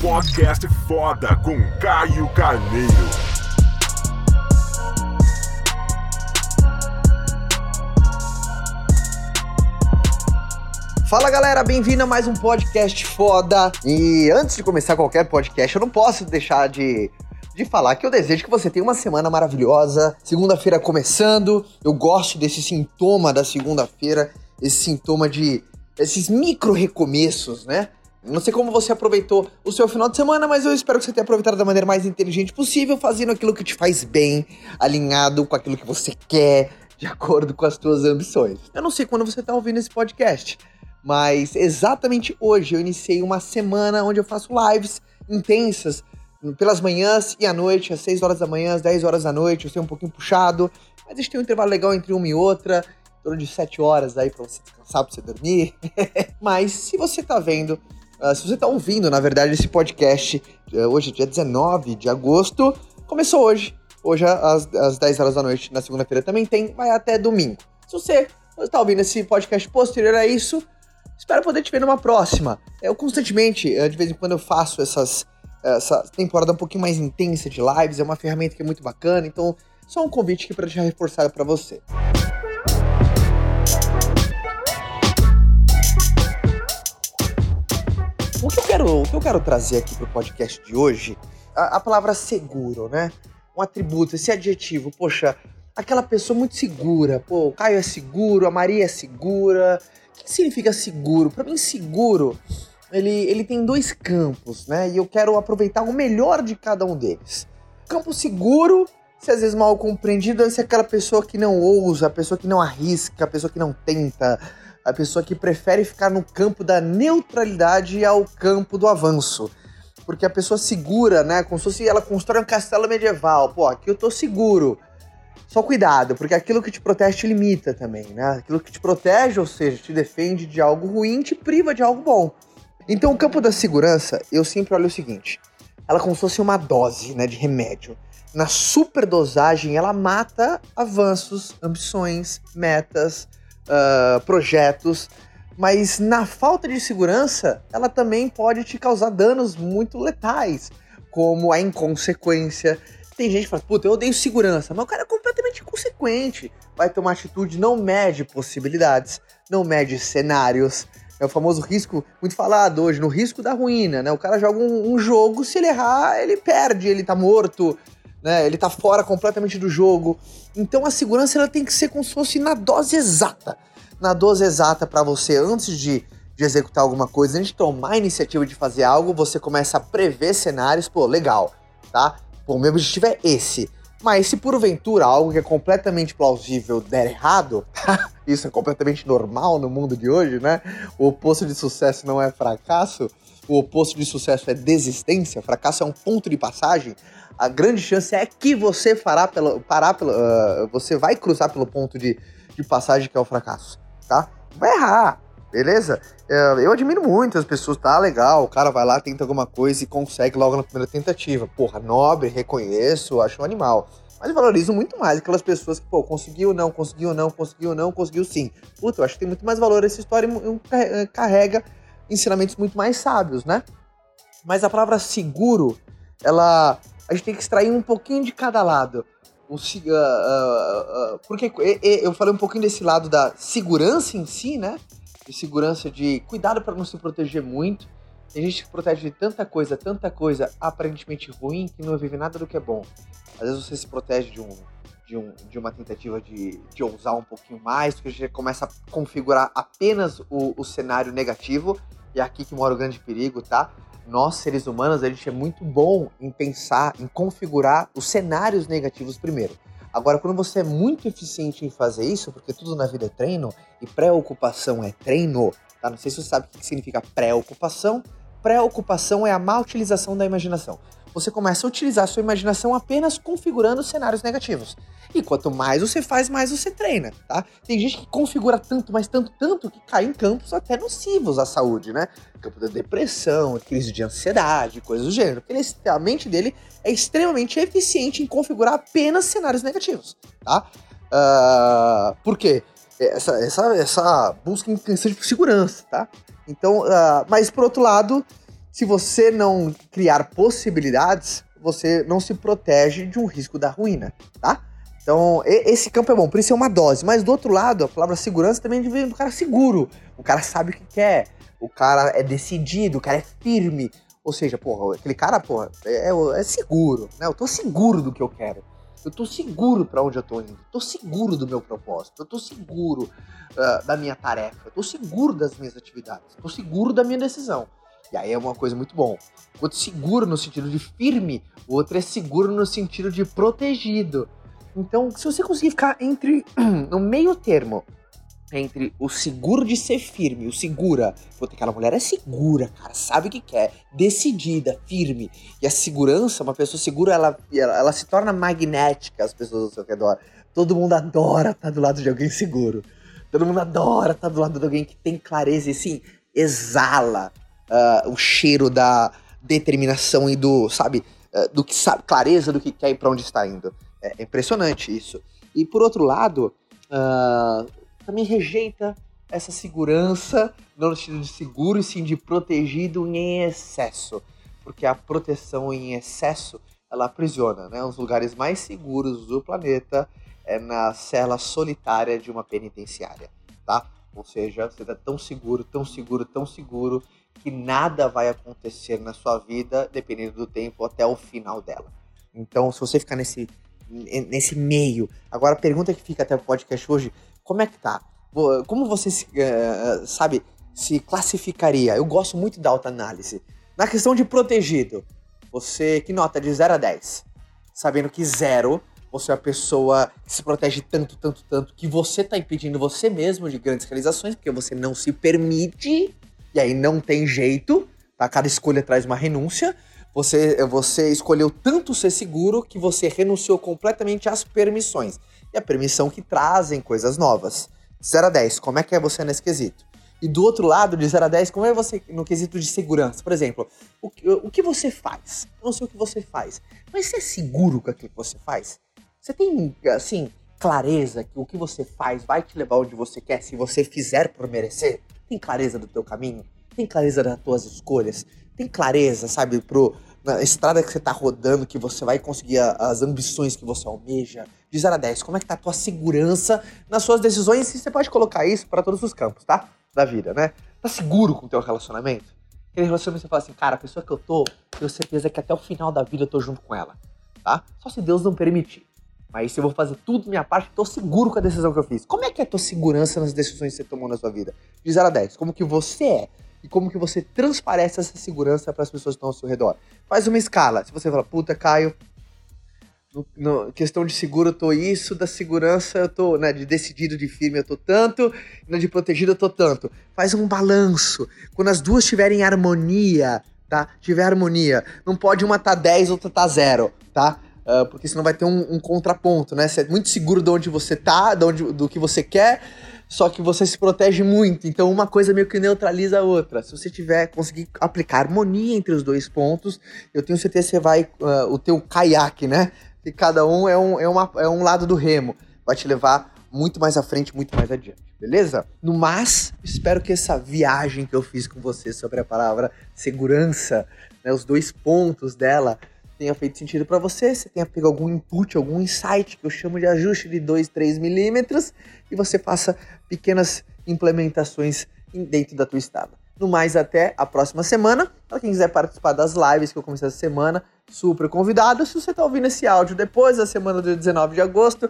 Podcast foda com Caio Carneiro. Fala galera, bem-vindo a mais um podcast foda. E antes de começar qualquer podcast, eu não posso deixar de, de falar que eu desejo que você tenha uma semana maravilhosa. Segunda-feira começando, eu gosto desse sintoma da segunda-feira, esse sintoma de esses micro recomeços, né? Não sei como você aproveitou o seu final de semana, mas eu espero que você tenha aproveitado da maneira mais inteligente possível, fazendo aquilo que te faz bem, alinhado com aquilo que você quer, de acordo com as suas ambições. Eu não sei quando você está ouvindo esse podcast, mas exatamente hoje eu iniciei uma semana onde eu faço lives intensas pelas manhãs e à noite, às 6 horas da manhã, às 10 horas da noite. Eu sei um pouquinho puxado, mas a gente tem um intervalo legal entre uma e outra, torno de 7 horas aí para você descansar, para você dormir. mas se você tá vendo Uh, se você está ouvindo, na verdade, esse podcast, uh, hoje, dia 19 de agosto, começou hoje. Hoje, às, às 10 horas da noite, na segunda-feira também tem, vai até domingo. Se você está ouvindo esse podcast posterior a isso, espero poder te ver numa próxima. Eu constantemente, uh, de vez em quando, eu faço essas, essa temporada um pouquinho mais intensa de lives, é uma ferramenta que é muito bacana, então, só um convite aqui para deixar reforçado para você. O que eu quero, o que eu quero trazer aqui pro podcast de hoje, a, a palavra seguro, né? Um atributo, esse adjetivo, poxa, aquela pessoa muito segura. Pô, o Caio é seguro, a Maria é segura. O que significa seguro? Para mim, seguro, ele, ele tem dois campos, né? E eu quero aproveitar o melhor de cada um deles. Campo seguro, se às vezes mal compreendido, é aquela pessoa que não ousa, a pessoa que não arrisca, a pessoa que não tenta, a pessoa que prefere ficar no campo da neutralidade ao campo do avanço. Porque a pessoa segura, né? Como se fosse ela constrói um castelo medieval. Pô, aqui eu tô seguro. Só cuidado, porque aquilo que te protege te limita também, né? Aquilo que te protege, ou seja, te defende de algo ruim, te priva de algo bom. Então, o campo da segurança, eu sempre olho o seguinte: ela como se fosse uma dose, né, de remédio. Na superdosagem, ela mata avanços, ambições, metas, uh, projetos, mas na falta de segurança, ela também pode te causar danos muito letais, como a inconsequência. Tem gente que fala, puta, eu odeio segurança, mas o cara é completamente inconsequente. Vai tomar atitude, não mede possibilidades, não mede cenários. É o famoso risco, muito falado hoje, no risco da ruína, né? O cara joga um, um jogo, se ele errar, ele perde, ele tá morto, né? Ele tá fora completamente do jogo. Então a segurança ela tem que ser como se fosse na dose exata. Na dose exata para você, antes de, de executar alguma coisa, antes de tomar a iniciativa de fazer algo, você começa a prever cenários, pô, legal, tá? Pô, meu objetivo é esse. Mas se porventura algo que é completamente plausível der errado, isso é completamente normal no mundo de hoje, né? O oposto de sucesso não é fracasso, o oposto de sucesso é desistência, fracasso é um ponto de passagem a grande chance é que você fará pelo, parar pelo, uh, você vai cruzar pelo ponto de, de passagem que é o fracasso, tá? Vai errar, beleza? Uh, eu admiro muito as pessoas, tá legal, o cara vai lá, tenta alguma coisa e consegue logo na primeira tentativa. Porra, nobre, reconheço, acho um animal. Mas eu valorizo muito mais aquelas pessoas que, pô, conseguiu não, conseguiu não, conseguiu não, conseguiu sim. Puta, eu acho que tem muito mais valor essa história e carrega ensinamentos muito mais sábios, né? Mas a palavra seguro, ela a gente tem que extrair um pouquinho de cada lado. O, uh, uh, uh, porque eu falei um pouquinho desse lado da segurança em si, né? De segurança de cuidado para não se proteger muito. Tem gente que protege de tanta coisa, tanta coisa aparentemente ruim que não vive nada do que é bom. Às vezes você se protege de um, de, um, de uma tentativa de, de ousar um pouquinho mais, porque a gente começa a configurar apenas o, o cenário negativo. E é aqui que mora o grande perigo, tá? nós, seres humanos, a gente é muito bom em pensar, em configurar os cenários negativos primeiro. Agora, quando você é muito eficiente em fazer isso, porque tudo na vida é treino, e preocupação é treino, tá? Não sei se você sabe o que significa preocupação. Preocupação é a má utilização da imaginação você começa a utilizar a sua imaginação apenas configurando cenários negativos. E quanto mais você faz, mais você treina, tá? Tem gente que configura tanto, mas tanto, tanto, que cai em campos até nocivos à saúde, né? Campo da depressão, crise de ansiedade, coisas do gênero. Porque a mente dele é extremamente eficiente em configurar apenas cenários negativos, tá? Uh, por quê? Essa, essa, essa busca por segurança, tá? Então, uh, mas por outro lado, Se você não criar possibilidades, você não se protege de um risco da ruína, tá? Então, esse campo é bom, por isso é uma dose. Mas do outro lado, a palavra segurança também vem do cara seguro. O cara sabe o que quer, o cara é decidido, o cara é firme. Ou seja, porra, aquele cara, porra, é, é seguro, né? Eu tô seguro do que eu quero. Eu tô seguro para onde eu tô indo. Eu tô seguro do meu propósito. Eu tô seguro uh, da minha tarefa. Eu tô seguro das minhas atividades. Eu tô seguro da minha decisão. E aí é uma coisa muito bom. Outro seguro no sentido de firme, o outro é seguro no sentido de protegido. Então, se você conseguir ficar entre no meio termo entre o seguro de ser firme, o segura. Puta, aquela mulher é segura, cara, sabe o que quer, decidida, firme. E a segurança, uma pessoa segura, ela, ela, ela se torna magnética às pessoas ao seu redor. Todo mundo adora estar do lado de alguém seguro. Todo mundo adora estar do lado de alguém que tem clareza e sim, exala uh, o cheiro da determinação e do, sabe, uh, do que sabe, clareza do que quer e para onde está indo. É impressionante isso. E por outro lado, uh, também rejeita essa segurança, não no sentido de seguro, e sim de protegido em excesso. Porque a proteção em excesso, ela aprisiona, né? Os lugares mais seguros do planeta é na cela solitária de uma penitenciária? Ou seja, você está tão seguro, tão seguro, tão seguro, que nada vai acontecer na sua vida, dependendo do tempo, até o final dela. Então, se você ficar nesse, nesse meio... Agora, a pergunta que fica até o podcast hoje como é que tá? Como você se, uh, sabe, se classificaria? Eu gosto muito da autoanálise. Na questão de protegido, você que nota de 0 a 10? Sabendo que 0, você é a pessoa que se protege tanto, tanto, tanto, que você tá impedindo você mesmo de grandes realizações, porque você não se permite, e aí não tem jeito, tá? Cada escolha traz uma renúncia. Você, você escolheu tanto ser seguro que você renunciou completamente às permissões e a permissão que trazem coisas novas. 0 a 10, como é que é você nesse quesito? E do outro lado, de 0 a 10, como é você no quesito de segurança? Por exemplo, o, o que você faz? Eu não sei o que você faz, mas você é seguro com aquilo que você faz? Você tem, assim, clareza que o que você faz vai te levar onde você quer se você fizer por merecer? Tem clareza do teu caminho? Tem clareza das tuas escolhas? Tem clareza, sabe, pro, na estrada que você tá rodando, que você vai conseguir a, as ambições que você almeja? De 0 a 10, como é que tá a tua segurança nas suas decisões? E você pode colocar isso para todos os campos, tá? Da vida, né? Tá seguro com o teu relacionamento? Aquele relacionamento você fala assim, cara, a pessoa que eu tô, tenho certeza que até o final da vida eu tô junto com ela, tá? Só se Deus não permitir. Mas se eu vou fazer tudo minha parte, tô seguro com a decisão que eu fiz. Como é que é a tua segurança nas decisões que você tomou na sua vida? De 0 a 10, como que você é? e como que você transparece essa segurança para as pessoas que estão ao seu redor. Faz uma escala. Se você fala, puta, Caio, no, no, questão de seguro eu tô isso, da segurança eu tô, né, de decidido, de firme eu tô tanto, de protegido eu tô tanto. Faz um balanço. Quando as duas tiverem harmonia, tá? Tiver harmonia. Não pode uma tá 10, outra tá 0, tá? Uh, porque senão vai ter um, um, contraponto, né? Você é muito seguro de onde você tá, de onde, do que você quer, só que você se protege muito, então uma coisa meio que neutraliza a outra. Se você tiver conseguir aplicar harmonia entre os dois pontos, eu tenho certeza que você vai uh, o teu caiaque, né? Que cada um é um, é, uma, é um lado do remo, vai te levar muito mais à frente, muito mais adiante, beleza? No mais, espero que essa viagem que eu fiz com você sobre a palavra segurança, né, os dois pontos dela, tenha feito sentido para você, você tenha pego algum input, algum insight, que eu chamo de ajuste de 2, 3 milímetros, e você faça pequenas implementações dentro da tua estrada. No mais, até a próxima semana. Para quem quiser participar das lives que eu comecei essa semana, super convidado. Se você está ouvindo esse áudio depois da semana do 19 de agosto,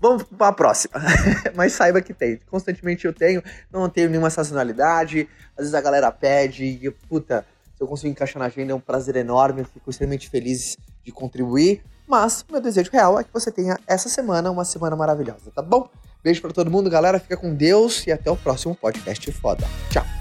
vamos para a próxima. Mas saiba que tem. Constantemente eu tenho, não tenho nenhuma sazonalidade. Às vezes a galera pede e, puta, eu conseguir encaixar na agenda é um prazer enorme. Eu fico extremamente feliz de contribuir. Mas meu desejo real é que você tenha essa semana uma semana maravilhosa, tá bom? Beijo para todo mundo, galera. Fica com Deus e até o próximo podcast foda. Tchau.